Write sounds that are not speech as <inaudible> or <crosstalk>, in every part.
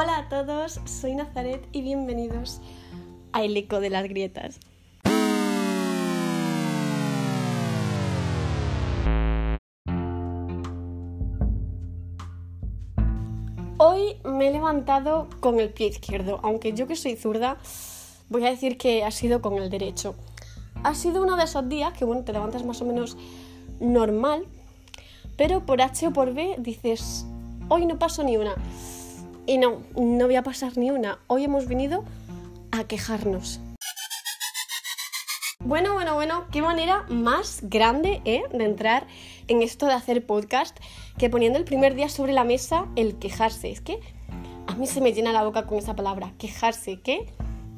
Hola a todos, soy Nazaret y bienvenidos a El Eco de las Grietas. Hoy me he levantado con el pie izquierdo, aunque yo que soy zurda, voy a decir que ha sido con el derecho. Ha sido uno de esos días que, bueno, te levantas más o menos normal, pero por H o por B dices, hoy no paso ni una. Y no, no voy a pasar ni una. Hoy hemos venido a quejarnos. Bueno, bueno, bueno, qué manera más grande ¿eh? de entrar en esto de hacer podcast que poniendo el primer día sobre la mesa el quejarse. Es que a mí se me llena la boca con esa palabra, quejarse, qué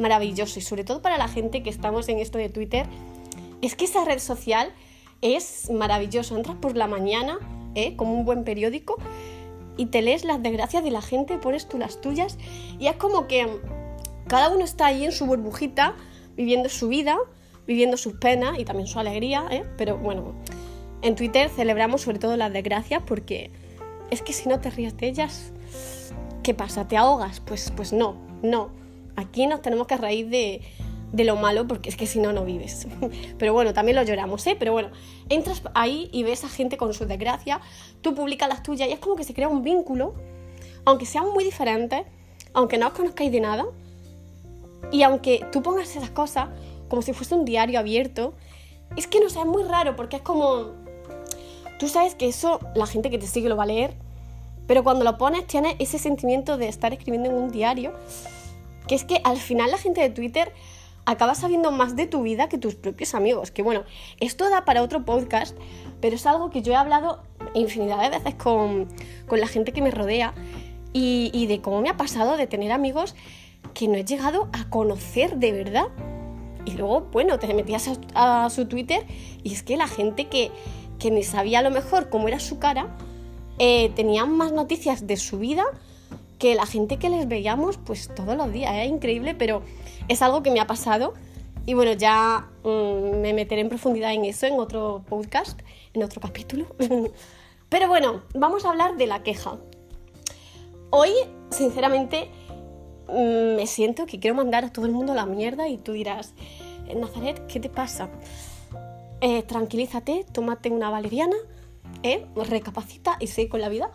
maravilloso. Y sobre todo para la gente que estamos en esto de Twitter, es que esa red social es maravillosa. Entras por la mañana, ¿eh? como un buen periódico, y te lees las desgracias de la gente, pones tú las tuyas, y es como que cada uno está ahí en su burbujita, viviendo su vida, viviendo sus penas y también su alegría, ¿eh? pero bueno, en Twitter celebramos sobre todo las desgracias porque es que si no te ríes de ellas, ¿qué pasa? ¿Te ahogas? Pues, pues no, no. Aquí nos tenemos que reír de, de lo malo porque es que si no, no vives. <laughs> Pero bueno, también lo lloramos, ¿eh? Pero bueno, entras ahí y ves a gente con su desgracia, tú publicas las tuyas y es como que se crea un vínculo, aunque sean muy diferentes, aunque no os conozcáis de nada, y aunque tú pongas esas cosas como si fuese un diario abierto, es que no sé, es muy raro porque es como... Tú sabes que eso la gente que te sigue lo va a leer, pero cuando lo pones tienes ese sentimiento de estar escribiendo en un diario, que es que al final la gente de Twitter acaba sabiendo más de tu vida que tus propios amigos. Que bueno, esto da para otro podcast, pero es algo que yo he hablado infinidad de veces con, con la gente que me rodea y, de cómo me ha pasado de tener amigos que no he llegado a conocer de verdad. Y luego, bueno, te metías a, a su Twitter y es que la gente que, que ni sabía a lo mejor cómo era su cara, eh, tenían más noticias de su vida que la gente que les veíamos pues todos los días. Es increíble, pero es algo que me ha pasado. Y bueno, ya mmm, me meteré en profundidad en eso en otro podcast, en otro capítulo. <laughs> pero bueno, vamos a hablar de la queja. Hoy, sinceramente, mmm, me siento que quiero mandar a todo el mundo la mierda y tú dirás, Nazaret, ¿qué te pasa? Eh, tranquilízate, tómate una valeriana, eh, recapacita y sigue con la vida.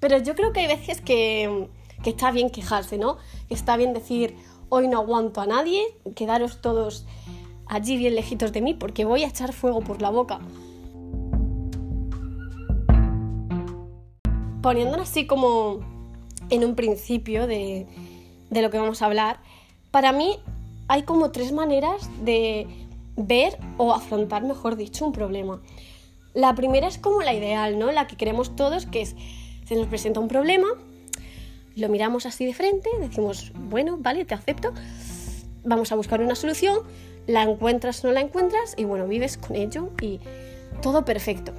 Pero yo creo que hay veces que, que está bien quejarse, ¿no? Que está bien decir, hoy no aguanto a nadie, quedaros todos allí bien lejitos de mí porque voy a echar fuego por la boca. Poniéndonos así como en un principio de, de lo que vamos a hablar, para mí hay como tres maneras de ver o afrontar, mejor dicho, un problema. La primera es como la ideal, ¿no? La que queremos todos, que es, se nos presenta un problema, lo miramos así de frente, decimos, bueno, vale, te acepto, vamos a buscar una solución, la encuentras o no la encuentras y bueno, vives con ello y todo perfecto.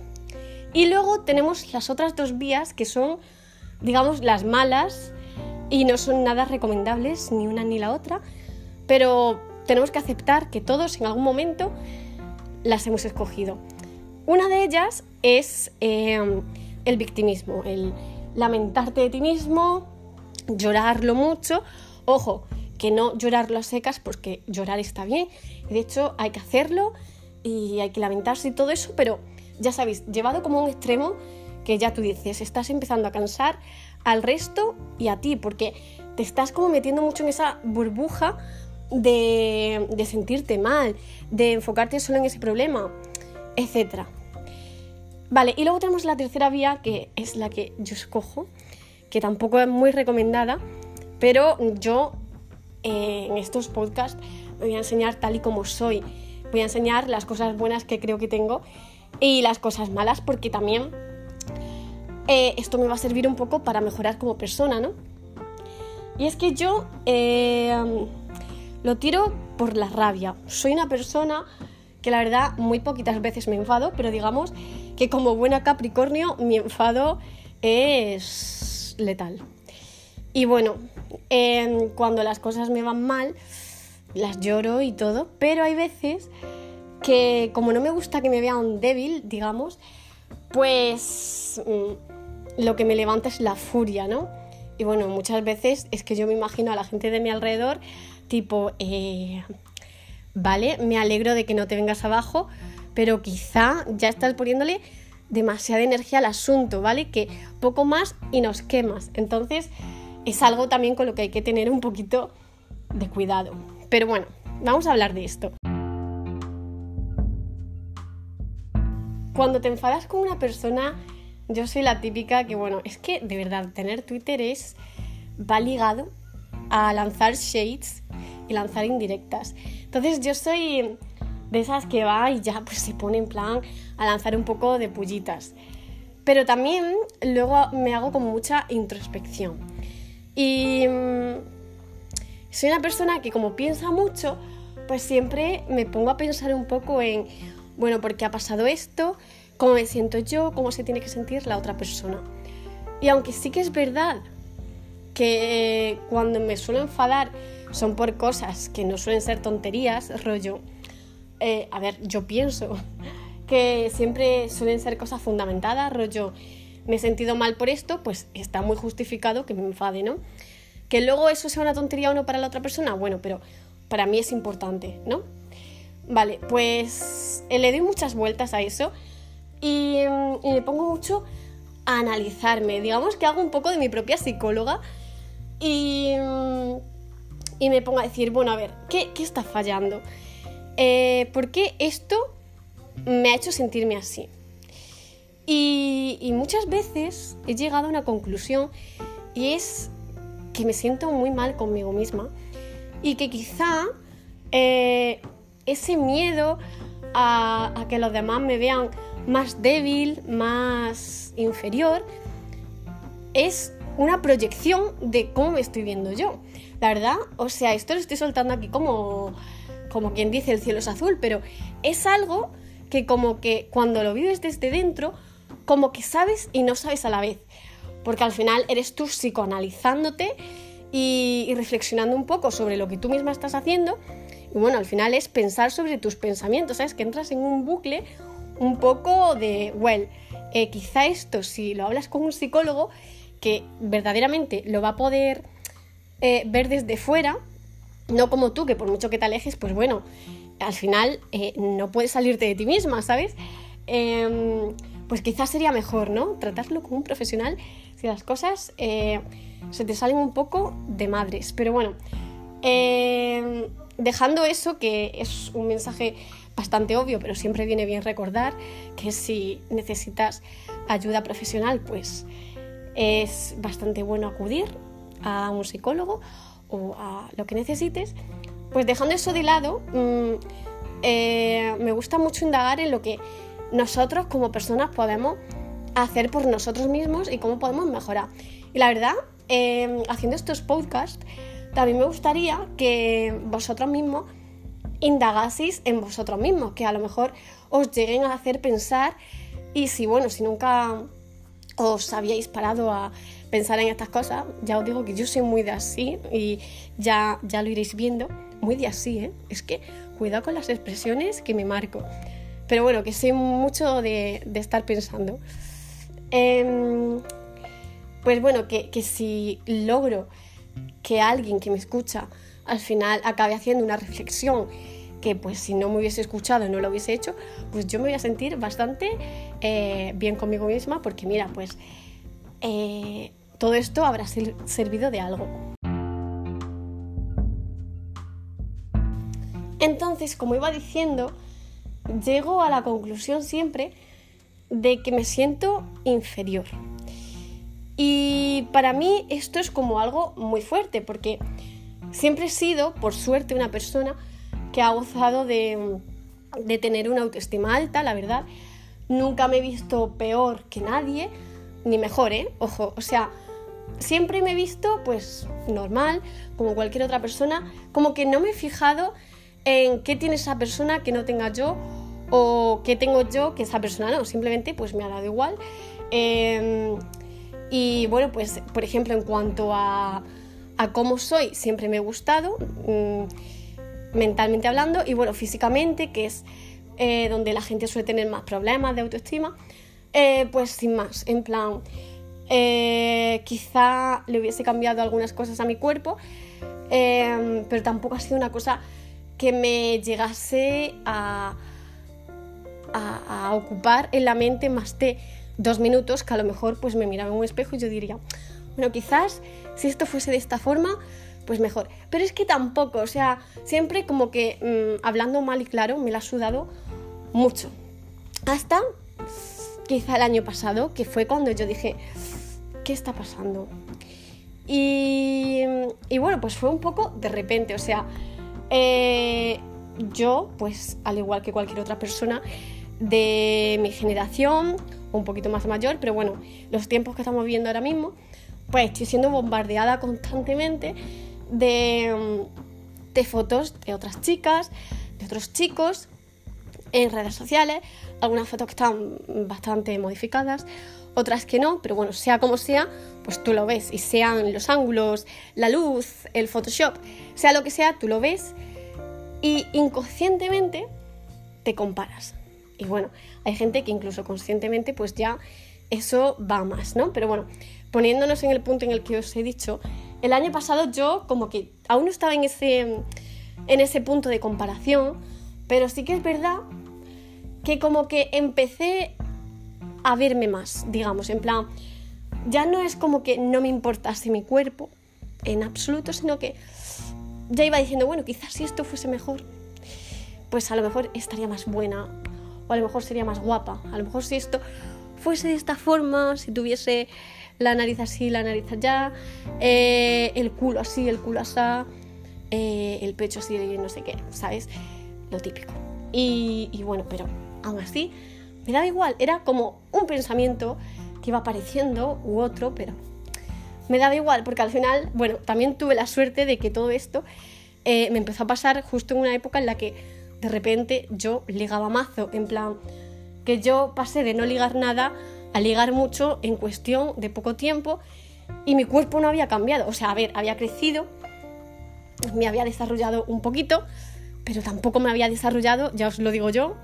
Y luego tenemos las otras dos vías que son, digamos, las malas y no son nada recomendables ni una ni la otra, pero tenemos que aceptar que todos en algún momento las hemos escogido. Una de ellas es eh, el victimismo, el lamentarte de ti mismo, llorarlo mucho. Ojo, que no llorarlo a secas porque llorar está bien. De hecho, hay que hacerlo y hay que lamentarse y todo eso, pero ya sabéis, llevado como un extremo que ya tú dices, estás empezando a cansar al resto y a ti, porque te estás como metiendo mucho en esa burbuja de, de sentirte mal, de enfocarte solo en ese problema, etc. Vale, y luego tenemos la tercera vía, que es la que yo escojo, que tampoco es muy recomendada, pero yo eh, en estos podcasts voy a enseñar tal y como soy. Voy a enseñar las cosas buenas que creo que tengo y las cosas malas, porque también eh, esto me va a servir un poco para mejorar como persona, ¿no? Y es que yo eh, lo tiro por la rabia. Soy una persona que la verdad muy poquitas veces me enfado, pero digamos que como buena Capricornio mi enfado es letal. Y bueno, eh, cuando las cosas me van mal, las lloro y todo, pero hay veces que como no me gusta que me vean débil, digamos, pues mm, lo que me levanta es la furia, ¿no? Y bueno, muchas veces es que yo me imagino a la gente de mi alrededor, tipo, eh, vale, me alegro de que no te vengas abajo, pero quizá ya estás poniéndole demasiada energía al asunto, ¿vale? Que poco más y nos quemas. Entonces, es algo también con lo que hay que tener un poquito de cuidado. Pero bueno, vamos a hablar de esto. Cuando te enfadas con una persona, yo soy la típica que, bueno, es que de verdad tener Twitter es, va ligado a lanzar shades y lanzar indirectas. Entonces yo soy de esas que va y ya pues se pone en plan a lanzar un poco de pullitas. Pero también luego me hago como mucha introspección. Y mm, soy una persona que como piensa mucho, pues siempre me pongo a pensar un poco en, bueno, ¿por qué ha pasado esto? ¿Cómo me siento yo? ¿Cómo se tiene que sentir la otra persona? Y aunque sí que es verdad que cuando me suelo enfadar son por cosas que no suelen ser tonterías, rollo, eh, a ver, yo pienso que siempre suelen ser cosas fundamentadas, rollo, me he sentido mal por esto, pues está muy justificado que me enfade, ¿no? Que luego eso sea una tontería o no para la otra persona, bueno, pero para mí es importante, ¿no? Vale, pues eh, le doy muchas vueltas a eso y, mm, y, me pongo mucho a analizarme. Digamos que hago un poco de mi propia psicóloga y, mm, y me pongo a decir, bueno, a ver, ¿qué, qué está fallando? Eh, ¿Por qué esto me ha hecho sentirme así? Y, muchas veces he llegado a una conclusión y es que me siento muy mal conmigo misma y que quizá eh, ese miedo a, que los demás me vean más débil, más inferior, es una proyección de cómo me estoy viendo yo. La verdad, o sea, esto lo estoy soltando aquí como, como quien dice el cielo es azul, pero es algo que como que cuando lo vives desde dentro, como que sabes y no sabes a la vez. Porque al final eres tú psicoanalizándote y, reflexionando un poco sobre lo que tú misma estás haciendo. Y bueno, al final es pensar sobre tus pensamientos, ¿sabes? Que entras en un bucle un poco de, well, eh, quizá esto, si lo hablas con un psicólogo que verdaderamente lo va a poder eh, ver desde fuera, no como tú, que por mucho que te alejes, pues bueno, al final eh, no puedes salirte de ti misma, ¿sabes? Em, pues quizás sería mejor, ¿no? Tratarlo como un profesional si las cosas eh, se te salen un poco de madres. Pero bueno, eh, dejando eso, que es un mensaje bastante obvio, pero siempre viene bien recordar que si necesitas ayuda profesional, pues es bastante bueno acudir a un psicólogo o a lo que necesites. Pues dejando eso de lado, mm, eh, me gusta mucho indagar en lo que nosotros como personas podemos hacer por nosotros mismos y cómo podemos mejorar. Y la verdad, em, haciendo estos podcasts, también me gustaría que vosotros mismos indagaseis en vosotros mismos, que a lo mejor os lleguen a hacer pensar y si, bueno, si nunca os habíais parado a pensar en estas cosas, ya os digo que yo soy muy de así y ya, ya lo iréis viendo, muy de así, ¿eh? Es que cuidado con las expresiones que me marco. Pero bueno, que soy mucho de, de estar pensando. Em, pues bueno, que, si logro que alguien que me escucha al final acabe haciendo una reflexión que pues si no me hubiese escuchado y no lo hubiese hecho, pues yo me voy a sentir bastante eh, bien conmigo misma porque mira, pues eh, todo esto habrá servido de algo. Entonces, como iba diciendo, llego a la conclusión siempre de que me siento inferior. Y para mí esto es como algo muy fuerte, porque siempre he sido, por suerte, una persona que ha gozado de, de tener una autoestima alta, la verdad. Nunca me he visto peor que nadie, ni mejor, ¿eh? Ojo, o sea, siempre me he visto pues normal, como cualquier otra persona, como que no me he fijado en qué tiene esa persona que no tenga yo o qué tengo yo que esa persona no, simplemente pues me ha dado igual. Em, y bueno, pues por ejemplo en cuanto a, a cómo soy, siempre me he gustado, mm, mentalmente hablando, y bueno, físicamente, que es eh, donde la gente suele tener más problemas de autoestima, eh, pues sin más, en plan, Eh, quizá le hubiese cambiado algunas cosas a mi cuerpo, eh, pero tampoco ha sido una cosa que me llegase a, a, ocupar en la mente más de dos minutos, que a lo mejor pues me miraba en un espejo y yo diría, bueno, quizás si esto fuese de esta forma, pues mejor. Pero es que tampoco, o sea, siempre como que mm, hablando mal y claro, me la ha sudado mucho. Hasta quizá el año pasado, que fue cuando yo dije, ¿qué está pasando? Y, bueno, pues fue un poco de repente, o sea, eh, yo, pues al igual que cualquier otra persona de mi generación, un poquito más mayor, pero bueno, los tiempos que estamos viendo ahora mismo, pues estoy siendo bombardeada constantemente de, de fotos de otras chicas, de otros chicos en redes sociales, algunas fotos que están bastante modificadas, otras que no, pero bueno, sea como sea, pues tú lo ves, y sean los ángulos, la luz, el Photoshop, sea lo que sea, tú lo ves y inconscientemente te comparas. Y bueno, hay gente que incluso conscientemente pues ya eso va más, ¿no? Pero bueno, poniéndonos en el punto en el que os he dicho, el año pasado yo como que aún no estaba en ese, en ese punto de comparación, pero sí que es verdad que como que empecé a verme más, digamos, en plan, ya no es como que no me importase mi cuerpo en absoluto, sino que ya iba diciendo, bueno, quizás si esto fuese mejor, pues a lo mejor estaría más buena, o a lo mejor sería más guapa, a lo mejor si esto fuese de esta forma, si tuviese la nariz así, la nariz allá, eh, el culo así, el culo así, eh, el pecho así, no sé qué, ¿sabes? Lo típico. Y, bueno, pero aún así me daba igual, era como un pensamiento que iba apareciendo u otro, pero me daba igual porque al final, bueno, también tuve la suerte de que todo esto eh, me empezó a pasar justo en una época en la que de repente yo ligaba mazo, en plan que yo pasé de no ligar nada a ligar mucho en cuestión de poco tiempo y mi cuerpo no había cambiado, o sea, a ver, había crecido, me había desarrollado un poquito, pero tampoco me había desarrollado, ya os lo digo yo,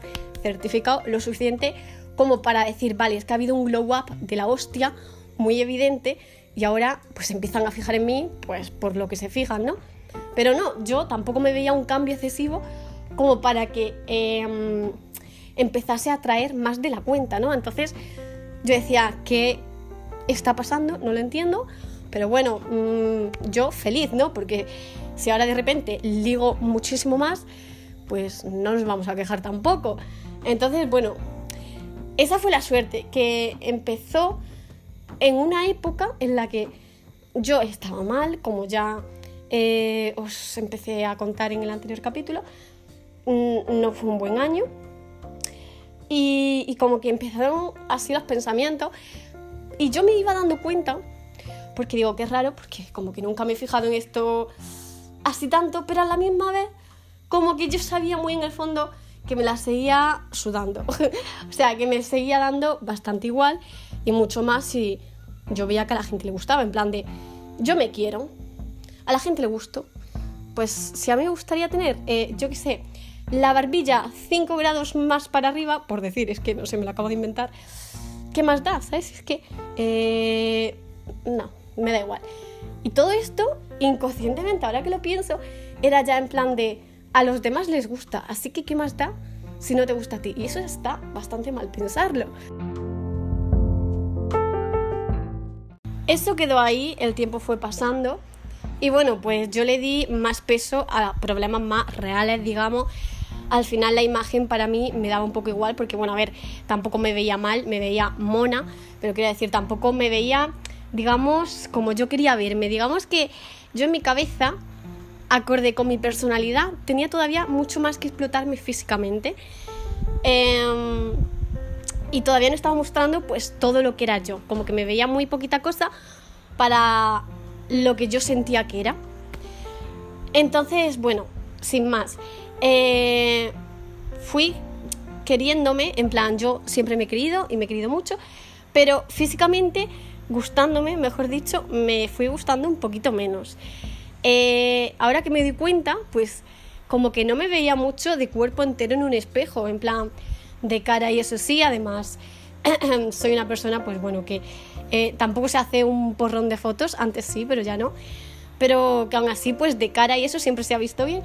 certificado lo suficiente como para decir, vale, es que ha habido un glow up de la hostia muy evidente y ahora pues empiezan a fijar en mí pues por lo que se fijan, ¿no? Pero no, yo tampoco me veía un cambio excesivo como para que em, empezase a traer más de la cuenta, ¿no? Entonces yo decía, ¿qué está pasando? No lo entiendo, pero bueno, mm, yo feliz, ¿no? Porque si ahora de repente ligo muchísimo más, pues no nos vamos a quejar tampoco. Entonces, bueno, esa fue la suerte, que empezó en una época en la que yo estaba mal, como ya eh, os empecé a contar en el anterior capítulo, mm, no fue un buen año. Y, como que empezaron así los pensamientos y yo me iba dando cuenta, porque digo es raro, porque como que nunca me he fijado en esto así tanto, pero a la misma vez como que yo sabía muy en el fondo que me la seguía sudando. <laughs> o sea, que me seguía dando bastante igual y mucho más si yo veía que a la gente le gustaba, en plan de, yo me quiero, a la gente le gusto. Pues si a mí me gustaría tener, eh, yo qué sé, la barbilla 5 grados más para arriba, por decir, es que no sé, me lo acabo de inventar, ¿qué más da? ¿Sabes? Es que, eh, no, me da igual. Y todo esto, inconscientemente, ahora que lo pienso, era ya en plan de, a los demás les gusta, así que ¿qué más da si no te gusta a ti? Y eso está bastante mal pensarlo. Eso quedó ahí, el tiempo fue pasando y bueno, pues yo le di más peso a problemas más reales, digamos. Al final la imagen para mí me daba un poco igual porque bueno, a ver, tampoco me veía mal, me veía mona, pero quiero decir, tampoco me veía, digamos, como yo quería verme. Digamos que yo en mi cabeza acorde con mi personalidad, tenía todavía mucho más que explotarme físicamente. Em, y todavía no estaba mostrando pues todo lo que era yo, como que me veía muy poquita cosa para lo que yo sentía que era. Entonces, bueno, sin más, eh, fui queriéndome, en plan, yo siempre me he querido y me he querido mucho, pero físicamente, gustándome, mejor dicho, me fui gustando un poquito menos. Eh, ahora que me di cuenta, pues como que no me veía mucho de cuerpo entero en un espejo, en plan de cara y eso sí, además <clears throat> soy una persona pues bueno que Eh, tampoco se hace un porrón de fotos, antes sí, pero ya no. Pero que aún así, pues de cara y eso siempre se ha visto bien.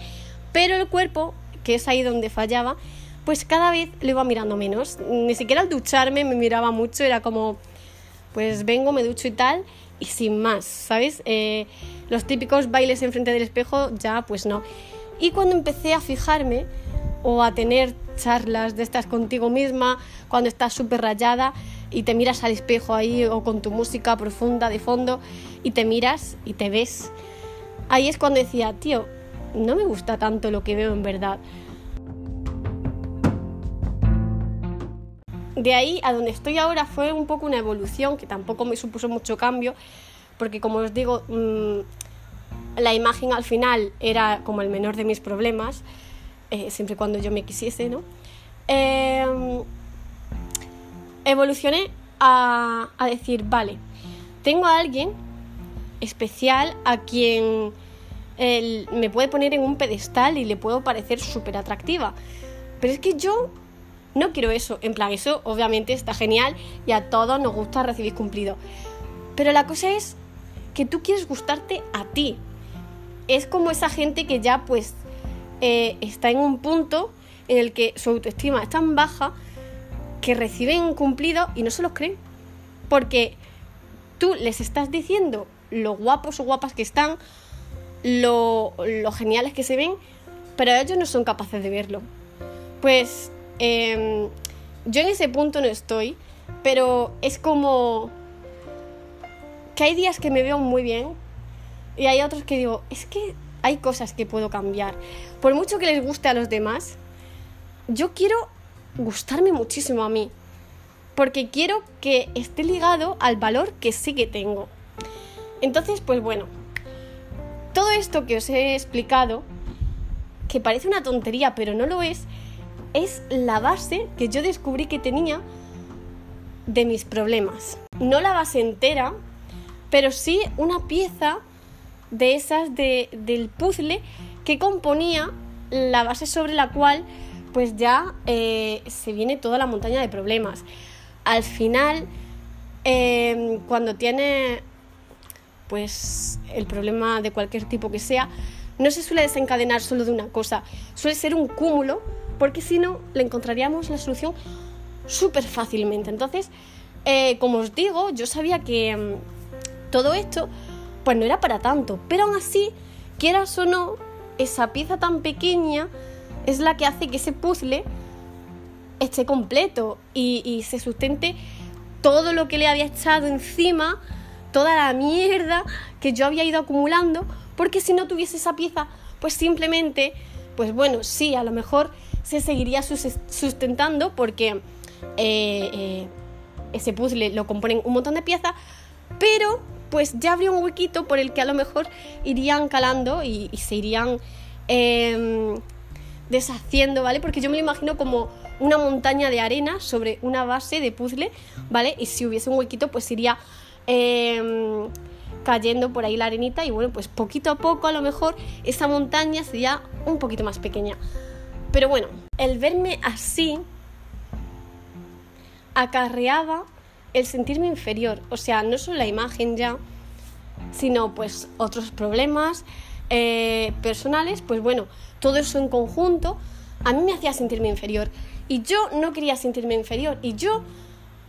Pero el cuerpo, que es ahí donde fallaba, pues cada vez lo iba mirando menos. Ni siquiera al ducharme me miraba mucho, era como, pues vengo, me ducho y tal, y sin más, ¿sabes? Eh, los típicos bailes enfrente del espejo, ya pues no. Y cuando empecé a fijarme o a tener charlas de estas contigo misma, cuando estás súper rayada y te miras al espejo ahí o con tu música profunda de fondo y te miras y te ves, ahí es cuando decía, tío, no me gusta tanto lo que veo en verdad. De ahí a donde estoy ahora fue un poco una evolución que tampoco me supuso mucho cambio, porque como os digo, mm, la imagen al final era como el menor de mis problemas, eh, siempre cuando yo me quisiese, ¿no? Em, evolucioné a, decir, vale, tengo a alguien especial a quien me puede poner en un pedestal y le puedo parecer súper atractiva. Pero es que yo no quiero eso. En plan, eso obviamente está genial y a todos nos gusta recibir cumplido. Pero la cosa es que tú quieres gustarte a ti es como esa gente que ya pues eh, está en un punto en el que su autoestima es tan baja que reciben cumplido y no se los creen. Porque tú les estás diciendo lo guapos o guapas que están, lo, geniales que se ven, pero ellos no son capaces de verlo. Pues em, yo en ese punto no estoy, pero es como que hay días que me veo muy bien, y hay otros que digo, es que hay cosas que puedo cambiar. Por mucho que les guste a los demás, yo quiero gustarme muchísimo a mí. Porque quiero que esté ligado al valor que sí que tengo. Entonces, pues bueno, todo esto que os he explicado, que parece una tontería, pero no lo es, es la base que yo descubrí que tenía de mis problemas. No la base entera, pero sí una pieza de esas de, del puzzle que componía la base sobre la cual pues ya eh, se viene toda la montaña de problemas. Al final, em, cuando tiene pues el problema de cualquier tipo que sea, no se suele desencadenar solo de una cosa, suele ser un cúmulo, porque si no, le encontraríamos la solución súper fácilmente. Entonces, eh, como os digo, yo sabía que em, todo esto pues no era para tanto. Pero aún así, quieras o no, esa pieza tan pequeña es la que hace que ese puzzle esté completo y, se sustente todo lo que le había echado encima, toda la mierda que yo había ido acumulando, porque si no tuviese esa pieza, pues simplemente, pues bueno, sí, a lo mejor se seguiría sustentando porque eh, eh, ese puzzle lo componen un montón de piezas, pero pues ya habría un huequito por el que a lo mejor irían calando y, se irían em, deshaciendo, ¿vale? Porque yo me lo imagino como una montaña de arena sobre una base de puzzle, ¿vale? Y si hubiese un huequito, pues iría em, cayendo por ahí la arenita y bueno, pues poquito a poco a lo mejor esa montaña sería un poquito más pequeña. Pero bueno, el verme así acarreaba el sentirme inferior, o sea, no solo la imagen ya, sino pues otros problemas eh, personales, pues bueno, todo eso en conjunto a mí me hacía sentirme inferior. Y yo no quería sentirme inferior. Y yo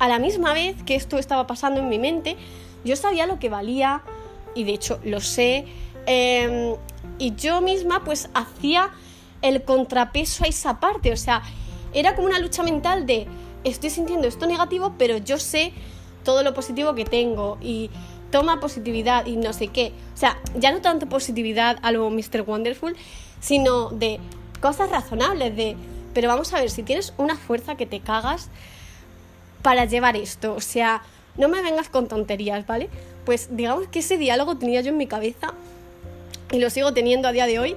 a la misma vez que esto estaba pasando en mi mente, yo sabía lo que valía y de hecho lo sé em, y yo misma pues hacía el contrapeso a esa parte, o sea, era como una lucha mental de estoy sintiendo esto negativo, pero yo sé todo lo positivo que tengo y toma positividad y no sé qué. O sea, ya no tanto positividad a lo Mr. Wonderful, sino de cosas razonables, de, pero vamos a ver, si tienes una fuerza que te cagas para llevar esto, o sea, no me vengas con tonterías, ¿vale? Pues digamos que ese diálogo tenía yo en mi cabeza y lo sigo teniendo a día de hoy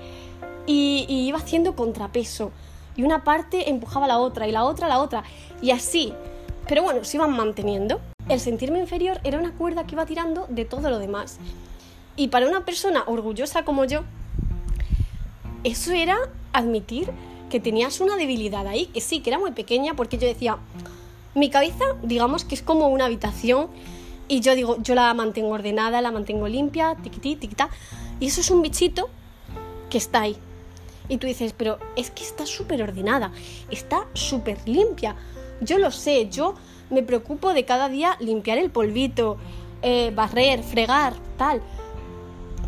y, iba haciendo contrapeso y una parte empujaba a la otra y la otra a la otra y así. Pero bueno, se iban manteniendo. El sentirme inferior era una cuerda que iba tirando de todo lo demás. Y para una persona orgullosa como yo, eso era admitir que tenías una debilidad ahí, que sí, que era muy pequeña, porque yo decía, mi cabeza, digamos que es como una habitación Y yo digo, yo la mantengo ordenada, la mantengo limpia, tiquití, tiquitá. Y eso es un bichito que está ahí. Y tú dices, pero es que está súper ordenada, está súper limpia. Yo lo sé, yo me preocupo de cada día limpiar el polvito, eh, barrer, fregar, tal.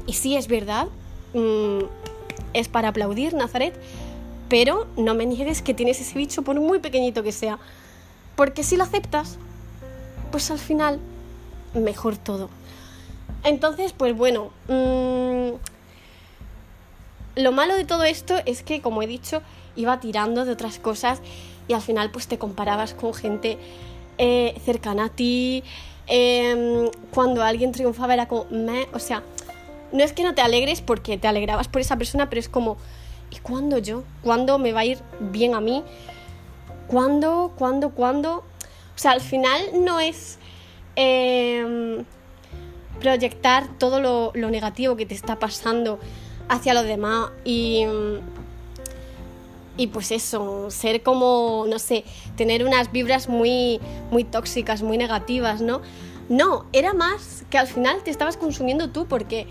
Y sí, es verdad, mm, es para aplaudir, Nazaret, pero no me niegues que tienes ese bicho por muy pequeñito que sea. Porque si lo aceptas, pues al final, mejor todo. Entonces, pues bueno, mm, lo malo de todo esto es que, como he dicho, iba tirando de otras cosas y al final pues te comparabas con gente eh, cercana a ti. Em, cuando alguien triunfaba era como, o sea, no es que no te alegres porque te alegrabas por esa persona, pero es como, ¿y cuándo yo? ¿Cuándo me va a ir bien a mí? ¿Cuándo? ¿Cuándo? ¿Cuándo? O sea, al final no es em, proyectar todo lo, lo, negativo que te está pasando hacia los demás y, y pues eso, ser como, no sé, tener unas vibras muy, muy tóxicas, muy negativas, ¿no? No, era más que al final te estabas consumiendo tú porque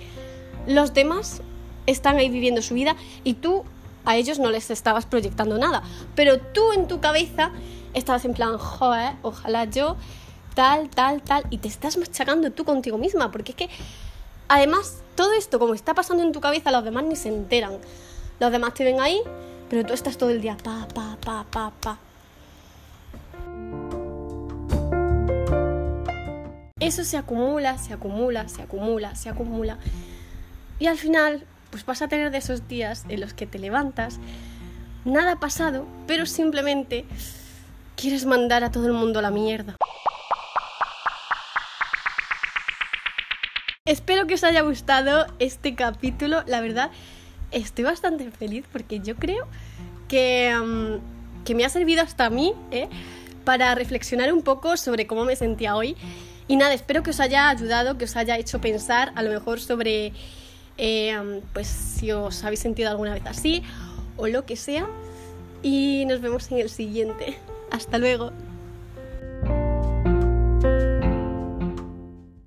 los demás están ahí viviendo su vida y tú a ellos no les estabas proyectando nada. Pero tú en tu cabeza estabas en plan, joder, ojalá yo, tal, tal, tal, y te estás machacando tú contigo misma, porque es que, además, todo esto como está pasando en tu cabeza, los demás ni se enteran. Los demás te ven ahí, pero tú estás todo el día, pa, pa, pa, pa, pa. Eso se acumula, se acumula, se acumula, se acumula. Y al final, pues vas a tener de esos días en los que te levantas, nada ha pasado, pero simplemente quieres mandar a todo el mundo a la mierda. Espero que os haya gustado este capítulo, la verdad estoy bastante feliz porque yo creo que, mm, que me ha servido hasta a mí ¿eh? para reflexionar un poco sobre cómo me sentía hoy. Y nada, espero que os haya ayudado, que os haya hecho pensar a lo mejor sobre eh, pues si os habéis sentido alguna vez así o lo que sea. Y nos vemos en el siguiente. Hasta luego.